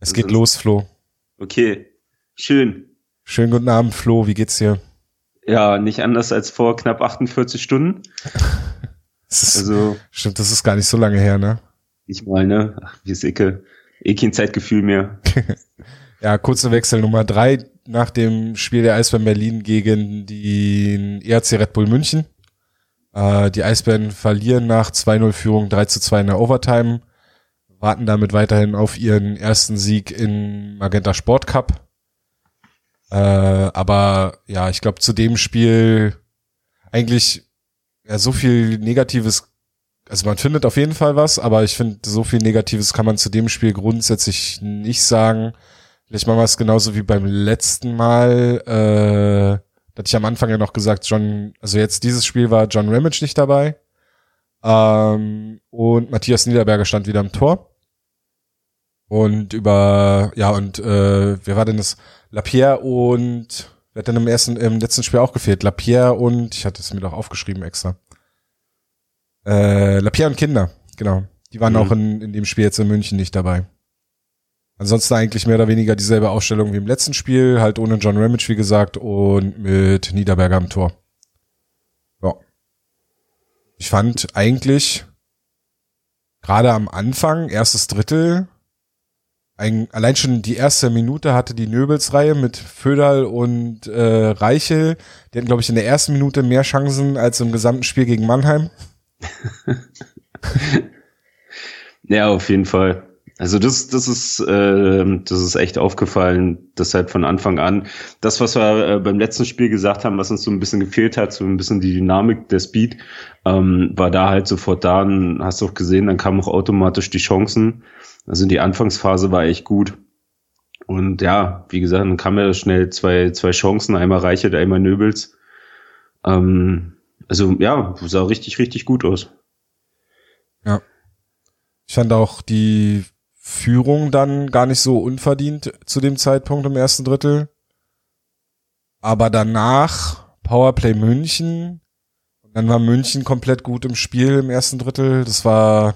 Es geht los, Flo. Okay, schön. Schönen guten Abend, Flo. Wie geht's dir? Ja, nicht anders als vor knapp 48 Stunden. Das ist, also, stimmt, das ist gar nicht so lange her, ne? Nicht mal, ne? Ach, wie ist Ecke. Eh kein Zeitgefühl mehr. ja, kurzer Wechsel Nummer drei nach dem Spiel der Eisbären Berlin gegen den ERC Red Bull München. Äh, die Eisbären verlieren nach 2-0 Führung 3 zu 2 in der Overtime warten damit weiterhin auf ihren ersten Sieg in Magenta Sport Cup. Äh, aber ja, ich glaube, zu dem Spiel eigentlich ja, so viel Negatives, also man findet auf jeden Fall was, aber ich finde, so viel Negatives kann man zu dem Spiel grundsätzlich nicht sagen. Vielleicht machen wir es genauso wie beim letzten Mal. Äh, da hatte ich am Anfang ja noch gesagt, John, also jetzt dieses Spiel war John Ramage nicht dabei. Ähm, und Matthias Niederberger stand wieder im Tor. Und über, ja, und äh, wer war denn das? Lapierre und wer hat denn im ersten, im letzten Spiel auch gefehlt? Lapierre und, ich hatte es mir doch aufgeschrieben extra. Äh, Lapierre und Kinder, genau. Die waren mhm. auch in, in dem Spiel jetzt in München nicht dabei. Ansonsten eigentlich mehr oder weniger dieselbe Ausstellung wie im letzten Spiel, halt ohne John Ramage, wie gesagt, und mit Niederberger am Tor. Ja. Ich fand eigentlich gerade am Anfang, erstes Drittel, ein, allein schon die erste Minute hatte die Nöbelsreihe mit Föderl und äh, Reichel. Die hatten, glaube ich, in der ersten Minute mehr Chancen als im gesamten Spiel gegen Mannheim. ja, auf jeden Fall. Also das, das ist, äh, das ist echt aufgefallen, dass halt von Anfang an das, was wir äh, beim letzten Spiel gesagt haben, was uns so ein bisschen gefehlt hat, so ein bisschen die Dynamik, der Speed, ähm, war da halt sofort da. Und hast du auch gesehen, dann kamen auch automatisch die Chancen. Also die Anfangsphase war echt gut. Und ja, wie gesagt, dann kamen ja schnell zwei, zwei Chancen, einmal Reichert, einmal Nöbels. Ähm, also ja, sah richtig, richtig gut aus. Ja. Ich fand auch die Führung dann gar nicht so unverdient zu dem Zeitpunkt im ersten Drittel. Aber danach Powerplay München. Und dann war München komplett gut im Spiel im ersten Drittel. Das war,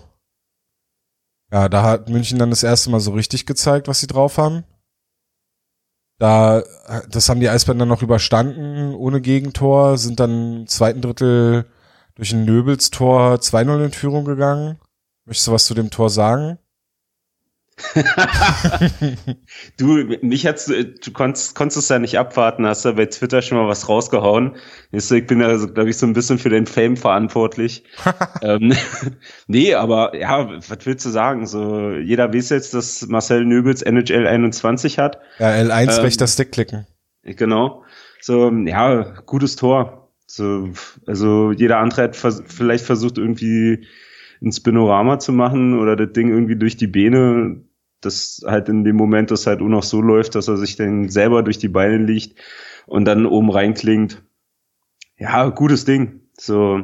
ja, da hat München dann das erste Mal so richtig gezeigt, was sie drauf haben. Da, das haben die Eisbären dann noch überstanden, ohne Gegentor, sind dann im zweiten Drittel durch ein Nöbels-Tor 2-0 in Führung gegangen. Möchtest du was zu dem Tor sagen? du, mich hat's, du konntest, konntest es ja nicht abwarten, hast ja bei Twitter schon mal was rausgehauen. Ich bin ja, also, glaube ich, so ein bisschen für den Fame verantwortlich. ähm, nee, aber ja, was willst du sagen? So, jeder weiß jetzt, dass Marcel Nöbels NHL 21 hat. Ja, L1 ähm, rechter Stick klicken. Genau. So, ja, gutes Tor. So, also jeder andere hat vers vielleicht versucht irgendwie ein Spinorama zu machen oder das Ding irgendwie durch die Beine das halt in dem Moment das halt auch noch so läuft, dass er sich dann selber durch die Beine liegt und dann oben reinklingt. Ja, gutes Ding. So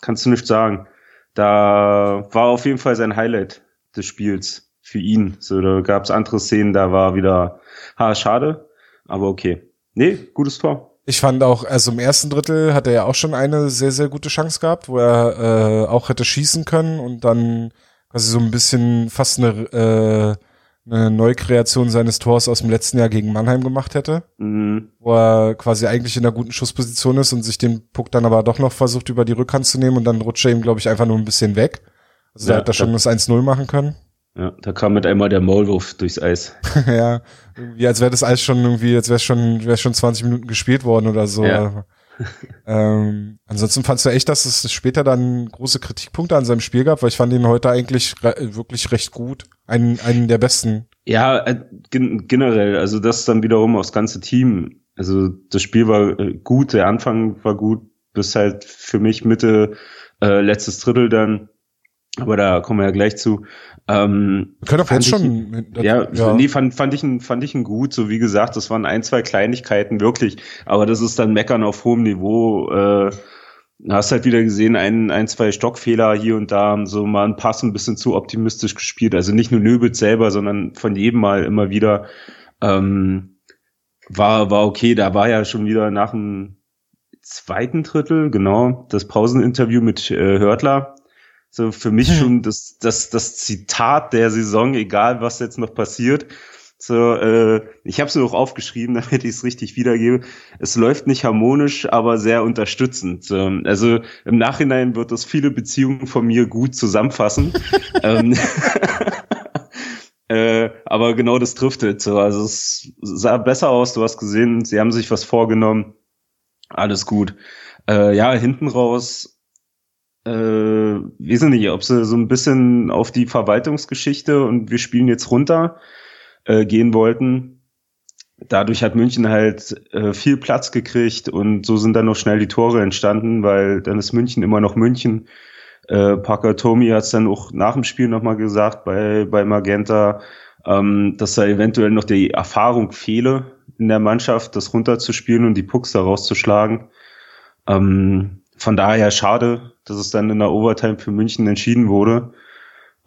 kannst du nicht sagen. Da war auf jeden Fall sein Highlight des Spiels für ihn. So, da gab es andere Szenen, da war wieder, ha, schade, aber okay. Nee, gutes Tor. Ich fand auch, also im ersten Drittel hat er ja auch schon eine sehr, sehr gute Chance gehabt, wo er äh, auch hätte schießen können und dann quasi so ein bisschen fast eine äh, eine Neukreation seines Tors aus dem letzten Jahr gegen Mannheim gemacht hätte, mhm. wo er quasi eigentlich in einer guten Schussposition ist und sich den Puck dann aber doch noch versucht über die Rückhand zu nehmen und dann rutscht er ihm, glaube ich, einfach nur ein bisschen weg. Also ja, da hat er schon das 1-0 machen können. Ja, da kam mit einmal der Maulwurf durchs Eis. ja, irgendwie als wäre das Eis schon irgendwie, als wäre schon, wäre schon 20 Minuten gespielt worden oder so. Ja. Ähm, ansonsten fandst du echt, dass es später dann große Kritikpunkte an seinem Spiel gab, weil ich fand ihn heute eigentlich wirklich recht gut. Einen, einen der besten. Ja, äh, gen generell, also das dann wiederum aufs ganze Team. Also das Spiel war äh, gut, der Anfang war gut, bis halt für mich Mitte, äh, letztes Drittel dann. Aber da kommen wir ja gleich zu. Ähm, wir können auch jetzt schon. ja, ja, nee, fand, fand ich ihn, fand ich ihn gut. So wie gesagt, das waren ein, zwei Kleinigkeiten wirklich. Aber das ist dann Meckern auf hohem Niveau. Äh, hast halt wieder gesehen, ein, ein, zwei Stockfehler hier und da haben so mal ein Pass ein bisschen zu optimistisch gespielt. Also nicht nur Nöbitz selber, sondern von jedem Mal immer wieder. Ähm, war, war okay. Da war ja schon wieder nach dem zweiten Drittel, genau, das Pauseninterview mit äh, Hörtler So für mich schon das, das, das Zitat der Saison, egal was jetzt noch passiert. So, äh, ich habe es auch aufgeschrieben, damit ich es richtig wiedergebe. Es läuft nicht harmonisch, aber sehr unterstützend. So, also im Nachhinein wird das viele Beziehungen von mir gut zusammenfassen. ähm, äh, aber genau das trifft es. So, also es sah besser aus. Du hast gesehen, sie haben sich was vorgenommen. Alles gut. Äh, ja, hinten raus äh, weiß nicht, ob sie so ein bisschen auf die Verwaltungsgeschichte und wir spielen jetzt runter äh, gehen wollten. Dadurch hat München halt äh, viel Platz gekriegt und so sind dann noch schnell die Tore entstanden, weil dann ist München immer noch München. Äh, Parker Tommy hat es dann auch nach dem Spiel nochmal gesagt bei, bei Magenta, ähm, dass da eventuell noch die Erfahrung fehle in der Mannschaft, das runterzuspielen und die Pucks da rauszuschlagen. Ähm, von daher schade, dass es dann in der Overtime für München entschieden wurde.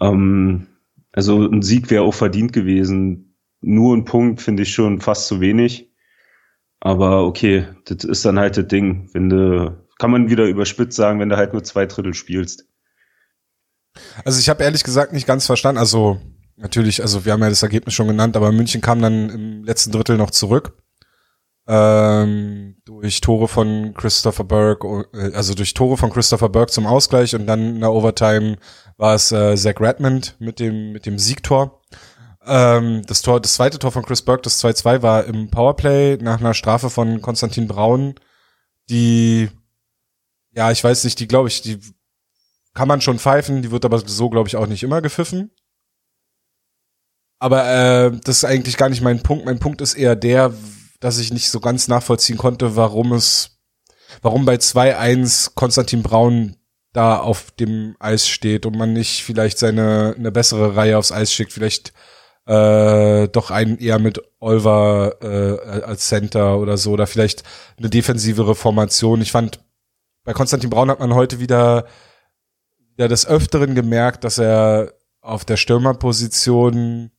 Ähm, also ein Sieg wäre auch verdient gewesen. Nur ein Punkt finde ich schon fast zu wenig. Aber okay, das ist dann halt das Ding. Wenn du, kann man wieder überspitzt sagen, wenn du halt nur zwei Drittel spielst. Also ich habe ehrlich gesagt nicht ganz verstanden. Also natürlich, also wir haben ja das Ergebnis schon genannt, aber München kam dann im letzten Drittel noch zurück ähm, durch Tore von Christopher Burke, äh, also durch Tore von Christopher Burke zum Ausgleich und dann in der Overtime war es äh, Zach Redmond mit dem mit dem Siegtor. Ähm, das Tor, das zweite Tor von Chris Burke, das 2-2 war im Powerplay nach einer Strafe von Konstantin Braun, die ja, ich weiß nicht, die glaube ich, die kann man schon pfeifen, die wird aber so glaube ich auch nicht immer gepfiffen. Aber äh, das ist eigentlich gar nicht mein Punkt. Mein Punkt ist eher der, dass ich nicht so ganz nachvollziehen konnte, warum es, warum bei 2-1 Konstantin Braun da auf dem Eis steht und man nicht vielleicht seine eine bessere Reihe aufs Eis schickt, vielleicht äh, doch einen eher mit Olver äh, als Center oder so oder vielleicht eine defensivere Formation. Ich fand bei Konstantin Braun hat man heute wieder ja des öfteren gemerkt, dass er auf der Stürmerposition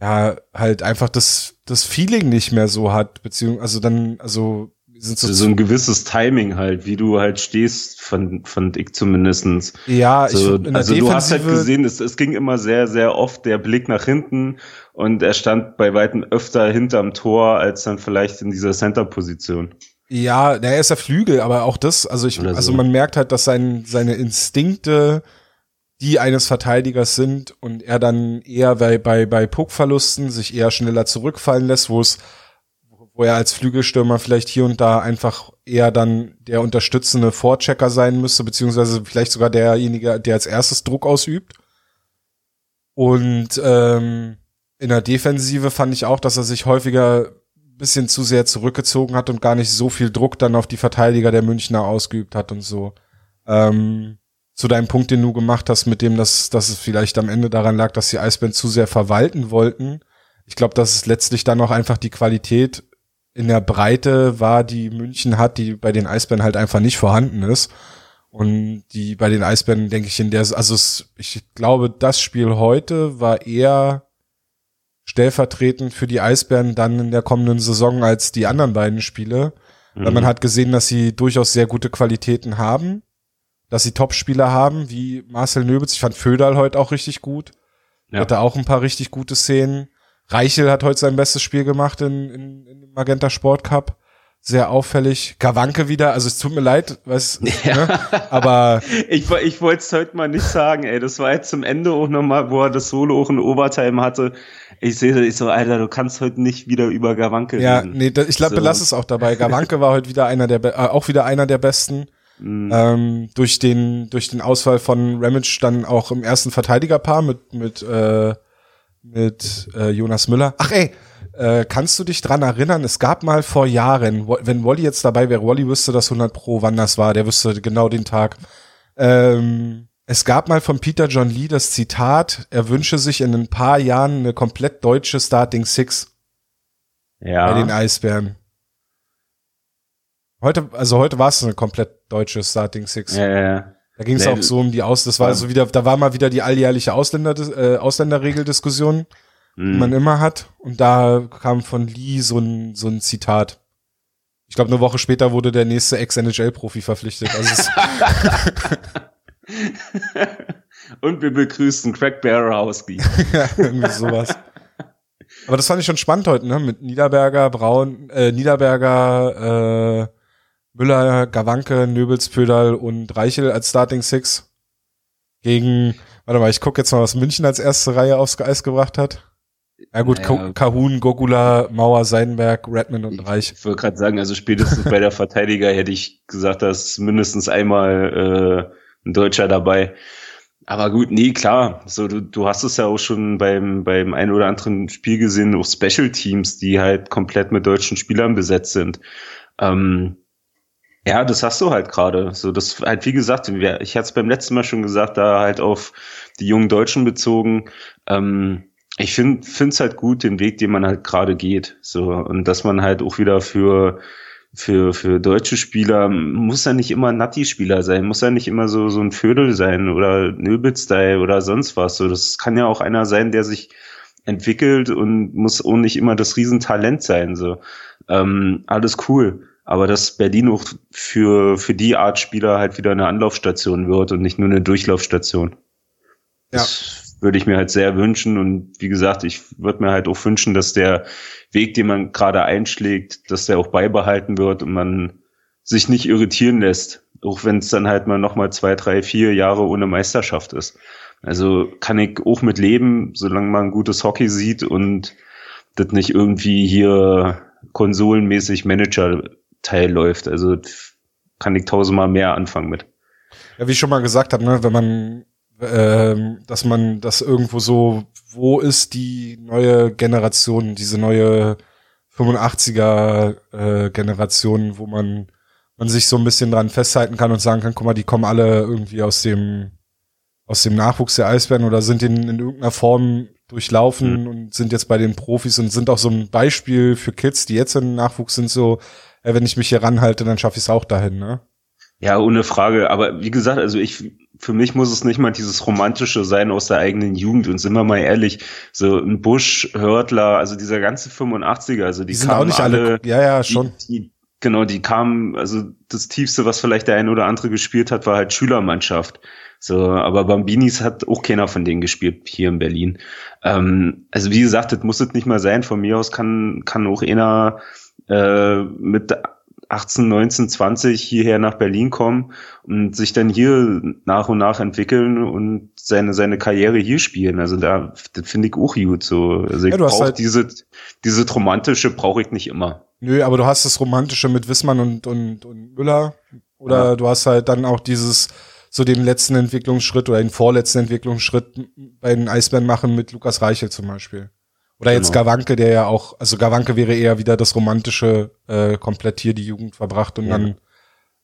ja halt einfach das das Feeling nicht mehr so hat, beziehungsweise also dann, also sind so, so ein gewisses Timing halt, wie du halt stehst, fand, fand ich zumindestens. Ja, so, ich, also du hast halt gesehen, es, es ging immer sehr, sehr oft der Blick nach hinten und er stand bei weitem öfter hinterm Tor als dann vielleicht in dieser Center-Position. Ja, er ist der Flügel, aber auch das, also ich, so. also man merkt halt, dass sein, seine Instinkte die eines Verteidigers sind und er dann eher bei, bei, bei Puckverlusten sich eher schneller zurückfallen lässt, wo es, wo er als Flügelstürmer vielleicht hier und da einfach eher dann der unterstützende Vorchecker sein müsste, beziehungsweise vielleicht sogar derjenige, der als erstes Druck ausübt. Und ähm, in der Defensive fand ich auch, dass er sich häufiger bisschen zu sehr zurückgezogen hat und gar nicht so viel Druck dann auf die Verteidiger der Münchner ausgeübt hat und so. Ähm, zu deinem Punkt, den du gemacht hast, mit dem, dass, dass es vielleicht am Ende daran lag, dass die Eisbären zu sehr verwalten wollten. Ich glaube, dass es letztlich dann auch einfach die Qualität in der Breite war, die München hat, die bei den Eisbären halt einfach nicht vorhanden ist. Und die bei den Eisbären, denke ich, in der, also es, ich glaube, das Spiel heute war eher stellvertretend für die Eisbären dann in der kommenden Saison als die anderen beiden Spiele. Mhm. Weil man hat gesehen, dass sie durchaus sehr gute Qualitäten haben dass sie Topspieler haben, wie Marcel Nöbitz. Ich fand Föderl heute auch richtig gut. Ja. Hatte auch ein paar richtig gute Szenen. Reichel hat heute sein bestes Spiel gemacht in, in, in Magenta Sport Cup. Sehr auffällig. Kawanke wieder, also es tut mir leid, was, ja. ne? aber. ich, ich wollte es heute mal nicht sagen, ey. Das war jetzt zum Ende auch nochmal, wo er das Solo auch in Overtime hatte. Ich sehe, ich so, Alter, du kannst heute nicht wieder über Gawanke ja, reden. Ja, nee, ich glaube, so. belass es auch dabei. Gawanke war heute wieder einer der, äh, auch wieder einer der besten. Mhm. Ähm, durch den durch den Ausfall von Ramage dann auch im ersten Verteidigerpaar mit mit äh, mit äh, Jonas Müller. Ach ey, äh, kannst du dich dran erinnern? Es gab mal vor Jahren, wenn Wally jetzt dabei wäre, Wally wüsste das 100 pro, wann das war. Der wüsste genau den Tag. Ähm, es gab mal von Peter John Lee das Zitat: Er wünsche sich in ein paar Jahren eine komplett deutsche Starting Six. Ja. Bei den Eisbären. Heute, also heute war es eine komplett deutsche Starting Six. Ja, ja, ja. Da ging es nee, auch so um die Aus, das war so wieder, da war mal wieder die alljährliche Ausländer, äh, Ausländerregeldiskussion, mhm. die man immer hat. Und da kam von Lee so ein, so ein Zitat. Ich glaube, eine Woche später wurde der nächste Ex-NHL-Profi verpflichtet. Also Und wir begrüßen Craig Barrowski. ja, irgendwie sowas. Aber das fand ich schon spannend heute, ne? Mit Niederberger, Braun, äh, Niederberger, äh, Müller, Gawanke, Nöbels, Pödal und Reichel als Starting Six. Gegen, warte mal, ich gucke jetzt mal, was München als erste Reihe aufs Eis gebracht hat. Ja gut, naja, Kahun, Gogula, Mauer, Seidenberg, Redmond und Reich. Ich wollte gerade sagen, also spätestens bei der Verteidiger hätte ich gesagt, dass mindestens einmal äh, ein Deutscher dabei. Aber gut, nee, klar. So, du, du hast es ja auch schon beim, beim ein oder anderen Spiel gesehen, auch Special Teams, die halt komplett mit deutschen Spielern besetzt sind. Ähm, ja, das hast du halt gerade. So, das halt, wie gesagt, ich hatte es beim letzten Mal schon gesagt, da halt auf die jungen Deutschen bezogen. Ähm, ich finde es halt gut, den Weg, den man halt gerade geht. So, und dass man halt auch wieder für für, für deutsche Spieler muss er nicht immer Natti-Spieler sein, muss er nicht immer so, so ein Vödel sein oder Nöbel-Style oder sonst was. So, das kann ja auch einer sein, der sich entwickelt und muss auch nicht immer das Riesentalent sein. So, ähm, alles cool. Aber dass Berlin auch für, für die Art Spieler halt wieder eine Anlaufstation wird und nicht nur eine Durchlaufstation. Ja. Das würde ich mir halt sehr wünschen. Und wie gesagt, ich würde mir halt auch wünschen, dass der Weg, den man gerade einschlägt, dass der auch beibehalten wird und man sich nicht irritieren lässt. Auch wenn es dann halt mal nochmal zwei, drei, vier Jahre ohne Meisterschaft ist. Also kann ich auch mit leben, solange man gutes Hockey sieht und das nicht irgendwie hier konsolenmäßig Manager-Teil läuft. Also kann ich tausendmal mehr anfangen mit. Ja, wie ich schon mal gesagt habe, ne, wenn man ähm, dass man das irgendwo so, wo ist die neue Generation, diese neue 85er äh, Generation, wo man man sich so ein bisschen dran festhalten kann und sagen kann, guck mal, die kommen alle irgendwie aus dem aus dem Nachwuchs der Eisbären oder sind in, in irgendeiner Form durchlaufen mhm. und sind jetzt bei den Profis und sind auch so ein Beispiel für Kids, die jetzt im Nachwuchs sind, so, äh, wenn ich mich hier ranhalte, dann schaffe ich es auch dahin, ne? Ja, ohne Frage. Aber wie gesagt, also ich, für mich muss es nicht mal dieses Romantische sein aus der eigenen Jugend. Und sind wir mal ehrlich, so ein Busch, Hörtler, also dieser ganze 85er, also die, die sind auch nicht alle, alle, ja, ja, schon. Die, die, genau, die kamen, also das Tiefste, was vielleicht der eine oder andere gespielt hat, war halt Schülermannschaft. So, aber Bambinis hat auch keiner von denen gespielt hier in Berlin. Ähm, also wie gesagt, das muss es nicht mal sein. Von mir aus kann, kann auch einer äh, mit 18, 19, 20 hierher nach Berlin kommen und sich dann hier nach und nach entwickeln und seine, seine Karriere hier spielen. Also da, das finde ich auch gut so. Also ich ja, brauche halt diese, diese romantische brauche ich nicht immer. Nö, aber du hast das Romantische mit Wissmann und, und, und Müller. Oder ja. du hast halt dann auch dieses, so den letzten Entwicklungsschritt oder den vorletzten Entwicklungsschritt bei den Eisbären machen mit Lukas Reichel zum Beispiel. Oder jetzt genau. Gawanke, der ja auch, also Gawanke wäre eher wieder das romantische, äh, komplett hier die Jugend verbracht und ja. dann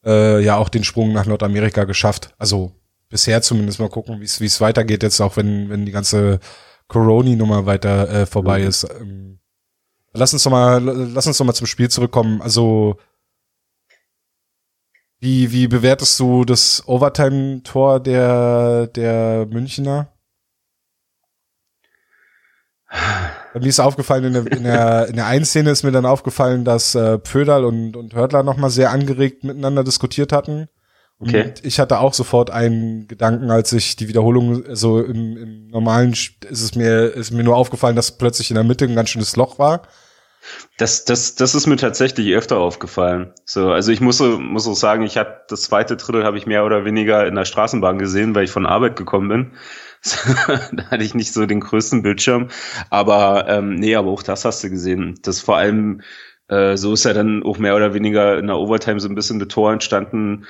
äh, ja auch den Sprung nach Nordamerika geschafft. Also bisher zumindest mal gucken, wie es wie es weitergeht jetzt auch, wenn wenn die ganze Corona-Nummer weiter äh, vorbei mhm. ist. Ähm, lass uns doch mal, lass uns doch mal zum Spiel zurückkommen. Also wie wie bewertest du das Overtime-Tor der der Münchner? Mir ist aufgefallen, in der, in der, in der einen Szene ist mir dann aufgefallen, dass äh, Pöderl und, und Hörtler nochmal sehr angeregt miteinander diskutiert hatten. Und okay. ich hatte auch sofort einen Gedanken, als ich die Wiederholung, also im, im normalen ist es mir, ist mir nur aufgefallen, dass plötzlich in der Mitte ein ganz schönes Loch war. Das, das, das ist mir tatsächlich öfter aufgefallen. So, also ich muss, muss auch sagen, ich habe das zweite Drittel habe ich mehr oder weniger in der Straßenbahn gesehen, weil ich von Arbeit gekommen bin. da hatte ich nicht so den größten Bildschirm. Aber ähm, nee, aber auch das hast du gesehen. Das vor allem, äh, so ist ja dann auch mehr oder weniger in der Overtime so ein bisschen der Tor entstanden,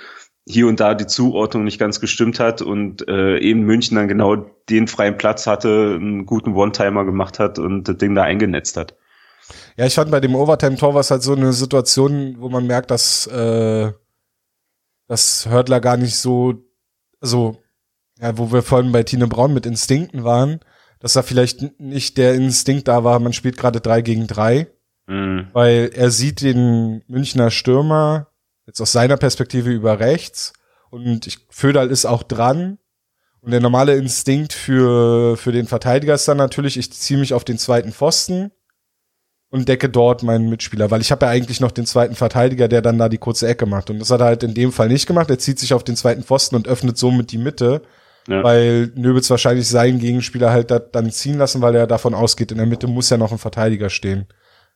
hier und da die Zuordnung nicht ganz gestimmt hat und äh, eben München dann genau den freien Platz hatte, einen guten One-Timer gemacht hat und das Ding da eingenetzt hat. Ja, ich fand bei dem Overtime-Tor war es halt so eine Situation, wo man merkt, dass, äh, dass Hördler gar nicht so, also ja, wo wir vorhin bei Tine Braun mit Instinkten waren, dass da vielleicht nicht der Instinkt da war, man spielt gerade drei gegen drei, mhm. weil er sieht den Münchner Stürmer jetzt aus seiner Perspektive über rechts und ich, Föderl ist auch dran und der normale Instinkt für, für den Verteidiger ist dann natürlich, ich ziehe mich auf den zweiten Pfosten und decke dort meinen Mitspieler, weil ich habe ja eigentlich noch den zweiten Verteidiger, der dann da die kurze Ecke macht. Und das hat er halt in dem Fall nicht gemacht. Er zieht sich auf den zweiten Pfosten und öffnet somit die Mitte, ja. weil Nöbels wahrscheinlich seinen Gegenspieler halt da, dann ziehen lassen, weil er davon ausgeht, in der Mitte muss ja noch ein Verteidiger stehen.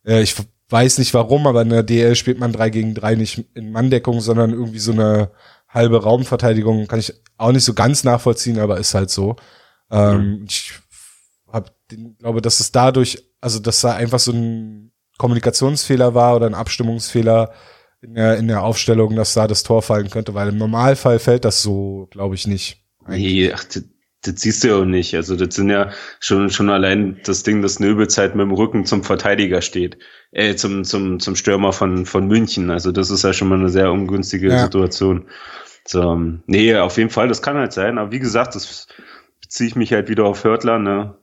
Äh, ich weiß nicht warum, aber in der DL spielt man drei gegen drei nicht in Manndeckung, sondern irgendwie so eine halbe Raumverteidigung. Kann ich auch nicht so ganz nachvollziehen, aber ist halt so. Ähm, Ich hab glaube, dass es dadurch, also dass da einfach so ein Kommunikationsfehler war oder ein Abstimmungsfehler in der, in der Aufstellung, dass da das Tor fallen könnte, weil im Normalfall fällt das so, glaube ich, nicht. Ach, das siehst du ja auch nicht. Also das sind ja schon schon allein das Ding, dass Nöbels halt mit dem Rücken zum Verteidiger steht, äh, zum zum zum Stürmer von von München. Also das ist ja schon mal eine sehr ungünstige ja. Situation. So, nee, auf jeden Fall, das kann halt sein. Aber wie gesagt, das beziehe ich mich halt wieder auf Hörtler. Ne,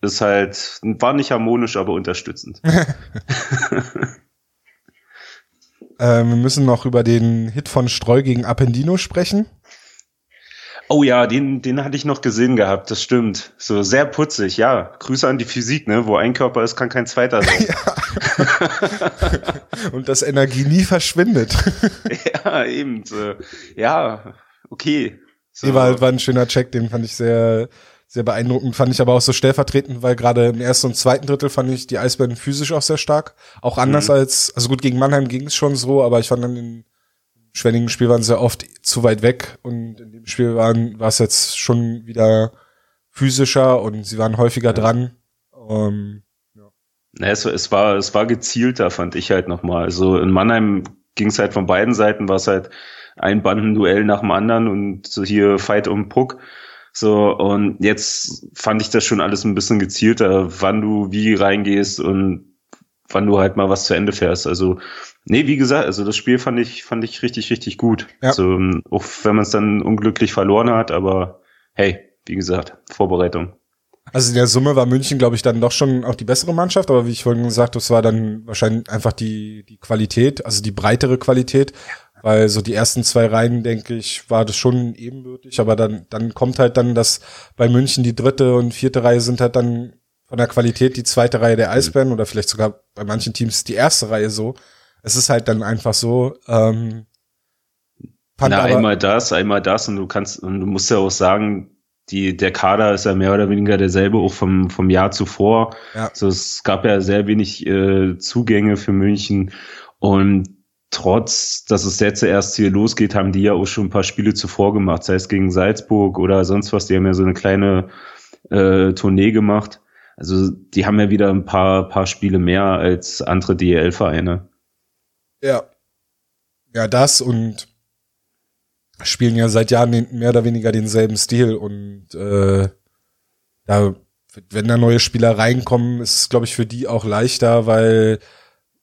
ist halt war nicht harmonisch, aber unterstützend. äh, wir müssen noch über den Hit von Streu gegen Appendino sprechen. Oh ja, den, den hatte ich noch gesehen gehabt, das stimmt. So sehr putzig, ja. Grüße an die Physik, ne? Wo ein Körper ist, kann kein zweiter sein. Und dass Energie nie verschwindet. ja, eben. So. Ja, okay. So. War, war ein schöner Check, den fand ich sehr, sehr beeindruckend. Fand ich aber auch so stellvertretend, weil gerade im ersten und zweiten Drittel fand ich die Eisbären physisch auch sehr stark. Auch anders mhm. als, also gut, gegen Mannheim ging es schon so, aber ich fand dann den Schwenningen Spiel waren sie oft zu weit weg und in dem Spiel waren, war es jetzt schon wieder physischer und sie waren häufiger ja. dran. Ähm, ja. Na, es, es, war, es war gezielter, fand ich halt nochmal. Also in Mannheim ging es halt von beiden Seiten, war es halt ein Bandenduell nach dem anderen und so hier Fight um Puck. So, und jetzt fand ich das schon alles ein bisschen gezielter, wann du wie reingehst und wann du halt mal was zu Ende fährst. Also Nee, wie gesagt, also das Spiel fand ich, fand ich richtig, richtig gut. Ja. Also, auch wenn man es dann unglücklich verloren hat, aber hey, wie gesagt, Vorbereitung. Also in der Summe war München, glaube ich, dann doch schon auch die bessere Mannschaft, aber wie ich vorhin gesagt habe, es war dann wahrscheinlich einfach die, die Qualität, also die breitere Qualität, weil so die ersten zwei Reihen, denke ich, war das schon ebenbürtig, aber dann, dann kommt halt dann, dass bei München die dritte und vierte Reihe sind halt dann von der Qualität die zweite Reihe der Eisbären mhm. oder vielleicht sogar bei manchen Teams die erste Reihe so. Es ist halt dann einfach so. Ähm, Na, einmal das, einmal das und du kannst und du musst ja auch sagen, die der Kader ist ja mehr oder weniger derselbe auch vom vom Jahr zuvor. Ja. Also es gab ja sehr wenig äh, Zugänge für München und trotz, dass es jetzt erst hier losgeht, haben die ja auch schon ein paar Spiele zuvor gemacht, sei es gegen Salzburg oder sonst was. Die haben ja so eine kleine äh, Tournee gemacht. Also die haben ja wieder ein paar paar Spiele mehr als andere DEL-Vereine. Ja. Ja, das und spielen ja seit Jahren mehr oder weniger denselben Stil und äh, da, wenn da neue Spieler reinkommen, ist es, glaube ich, für die auch leichter, weil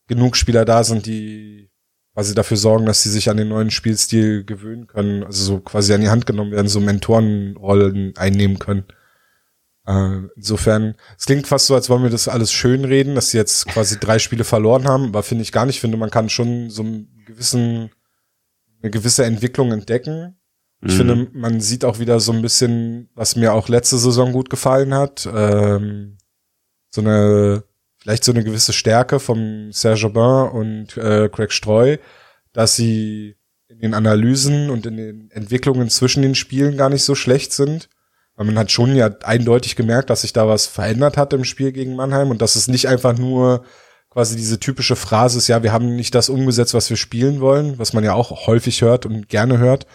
genug Spieler da sind, die quasi dafür sorgen, dass sie sich an den neuen Spielstil gewöhnen können, also so quasi an die Hand genommen werden, so Mentorenrollen einnehmen können. Äh, insofern, es klingt fast so, als wollen wir das alles schön reden, dass sie jetzt quasi drei Spiele verloren haben, aber finde ich gar nicht. Ich finde, man kann schon so einen gewissen, eine gewisse Entwicklung entdecken. Ich mhm. finde, man sieht auch wieder so ein bisschen, was mir auch letzte Saison gut gefallen hat, ähm, so eine, vielleicht so eine gewisse Stärke vom Serge Aubin und äh, Craig Streu, dass sie in den Analysen und in den Entwicklungen zwischen den Spielen gar nicht so schlecht sind weil man hat schon ja eindeutig gemerkt, dass sich da was verändert hat im Spiel gegen Mannheim und dass es nicht einfach nur quasi diese typische Phrase ist, ja, wir haben nicht das umgesetzt, was wir spielen wollen, was man ja auch häufig hört und gerne hört,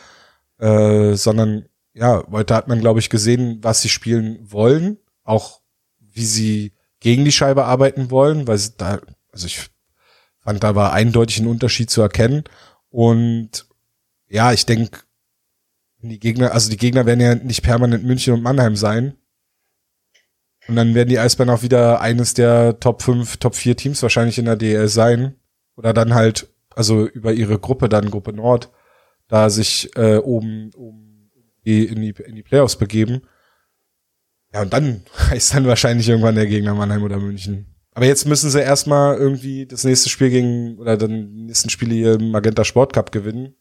äh, sondern ja, heute hat man, glaube ich, gesehen, was sie spielen wollen, auch wie sie gegen die Scheibe arbeiten wollen, weil sie da, also ich fand, da war eindeutig ein Unterschied zu erkennen. Und ja, ich denke, die Gegner, also die Gegner werden ja nicht permanent München und Mannheim sein. Und dann werden die Eisbären auch wieder eines der Top 5, Top 4 Teams wahrscheinlich in der DL sein. Oder dann halt, also über ihre Gruppe, dann Gruppe Nord, da sich äh, oben, oben in, die, in die Playoffs begeben. Ja, und dann heißt dann wahrscheinlich irgendwann der Gegner Mannheim oder München. Aber jetzt müssen sie erstmal irgendwie das nächste Spiel gegen, oder dann nächsten Spiele hier im Magenta Sport Cup gewinnen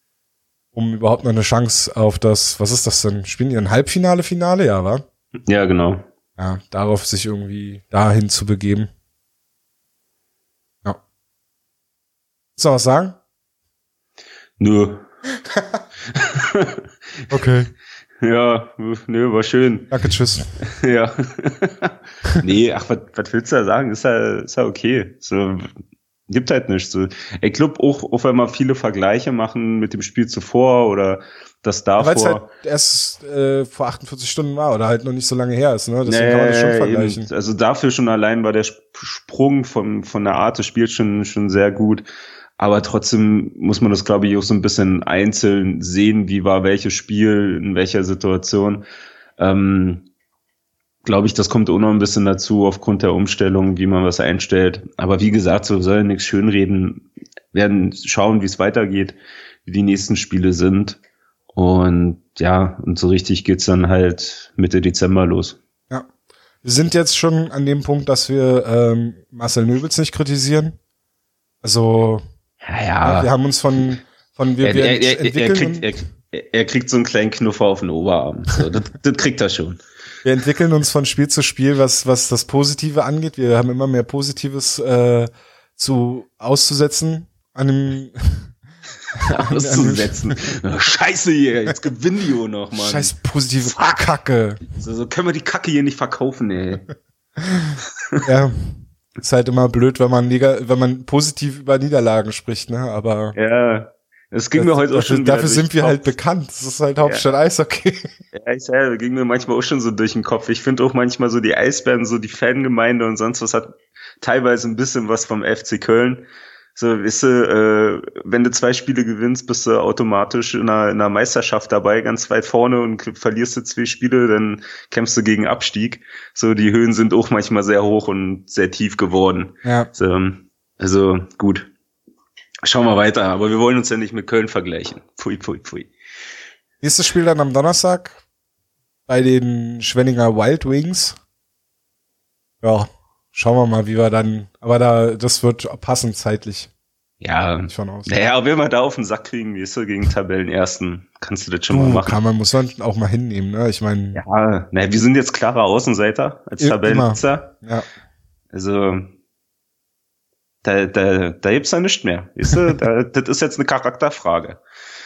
um überhaupt noch eine Chance auf das, was ist das denn? Spielen die ein Halbfinale, Finale, ja, wa? Ja, genau. Ja, darauf sich irgendwie dahin zu begeben. du noch was sagen? Nö. okay. Ja, nö, war schön. Danke, tschüss. ja. nee, ach, was, was willst du da sagen? Ist ja, ist ja okay. So, gibt halt nichts. So. Ich glaube auch, auch wenn wir viele Vergleiche machen mit dem Spiel zuvor oder das davor. Weil es halt erst äh, vor 48 Stunden war oder halt noch nicht so lange her ist, ne? Deswegen nee, kann man das schon vergleichen. Eben. Also dafür schon allein war der Sprung von, von der Art des Spiels schon, schon sehr gut. Aber trotzdem muss man das, glaube ich, auch so ein bisschen einzeln sehen, wie war welches Spiel, in welcher Situation. Ähm, glaube ich, das kommt auch noch ein bisschen dazu aufgrund der Umstellung, wie man was einstellt. Aber wie gesagt, so soll nichts schönreden. Werden schauen, wie es weitergeht, wie die nächsten Spiele sind. Und ja, und so richtig geht's dann halt Mitte Dezember los. Ja. Wir sind jetzt schon an dem Punkt, dass wir ähm, Marcel Nöbels nicht kritisieren. Also ja, ja. Wir haben uns von, von wir, wir er, er, entwickeln. Er kriegt, er, er, kriegt so einen kleinen Knuffer auf den Oberarm. So, das, das kriegt er schon. Wir entwickeln uns von Spiel zu Spiel, was, was das Positive angeht. Wir haben immer mehr Positives äh, zu auszusetzen an dem auszusetzen. Scheiße hier, jetzt gewinnen die auch noch, Mann. Scheiß positive Fuck. Kacke. So, so können wir die Kacke hier nicht verkaufen, ey. ja. Ist halt immer blöd, wenn man, wenn man positiv über Niederlagen spricht, ne? Aber. Ja. Es ging das, mir heute auch schon. Dafür sind wir Kopf. halt bekannt. Das ist halt Hauptstadt ja. Eishockey. Ja, ich sage, ging mir manchmal auch schon so durch den Kopf. Ich finde auch manchmal so die Eisbären, so die Fangemeinde und sonst was hat teilweise ein bisschen was vom FC Köln. So, weißt du, äh, wenn du zwei Spiele gewinnst, bist du automatisch in einer, in einer Meisterschaft dabei, ganz weit vorne und verlierst du zwei Spiele, dann kämpfst du gegen Abstieg. So, die Höhen sind auch manchmal sehr hoch und sehr tief geworden. Ja. So, also gut. Schauen wir weiter, aber wir wollen uns ja nicht mit Köln vergleichen. Pfui, pfui, pfui. Nächstes Spiel dann am Donnerstag bei den Schwenninger Wild Wings. Ja, schauen wir mal, wie wir dann, aber da, das wird passen zeitlich. Ja, schon aus. Naja, wenn wir da auf den Sack kriegen, wie ist er gegen Tabellenersten, kannst du das schon du, mal machen. Kann man, muss man auch mal hinnehmen, ne? Ich meine. Ja, naja, wir sind jetzt klarer Außenseiter als Tabellennutzer. Ja. Also, da, da, da gibt's ja nichts mehr. Weißt du, da, das ist jetzt eine Charakterfrage.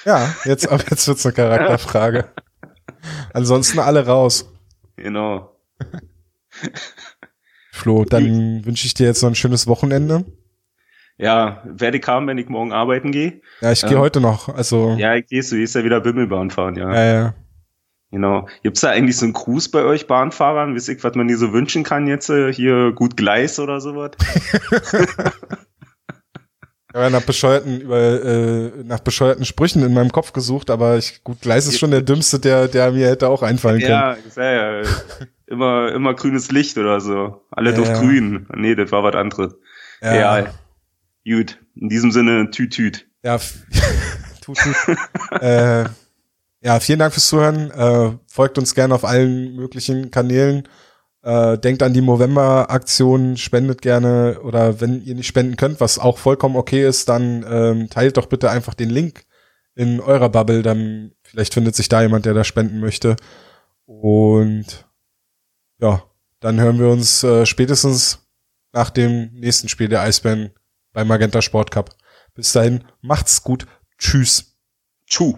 Ja, jetzt, ab jetzt wird's eine Charakterfrage. Ansonsten alle raus. Genau. Flo, dann wünsche ich dir jetzt noch ein schönes Wochenende. Ja, werde ich haben, wenn ich morgen arbeiten gehe. Ja, ich gehe ähm, heute noch. Also ja, ich gehe, du gehst ja wieder Bimmelbahn fahren, ja. Ja, ja. Genau. Gibt's da eigentlich so einen Cruise bei euch Bahnfahrern? Wisst ihr, was man dir so wünschen kann jetzt? Äh, hier gut Gleis oder sowas? Ja, nach bescheuerten, über, äh, nach bescheuerten Sprüchen in meinem Kopf gesucht, aber ich, gut, Gleis ist schon der dümmste, der, der mir hätte auch einfallen können. Ja, ja, ja. immer, immer grünes Licht oder so. Alle ja, auf ja. grün. Nee, das war was anderes. Ja. ja. Gut. In diesem Sinne, tüt, tüt. Ja, tut, tut. äh, ja, vielen Dank fürs Zuhören. Äh, folgt uns gerne auf allen möglichen Kanälen. Äh, denkt an die Movember-Aktion, spendet gerne oder wenn ihr nicht spenden könnt, was auch vollkommen okay ist, dann ähm, teilt doch bitte einfach den Link in eurer Bubble, dann vielleicht findet sich da jemand, der da spenden möchte. Und ja, dann hören wir uns äh, spätestens nach dem nächsten Spiel der Eisbären beim Magenta Sport Cup. Bis dahin, macht's gut. Tschüss. Tschu.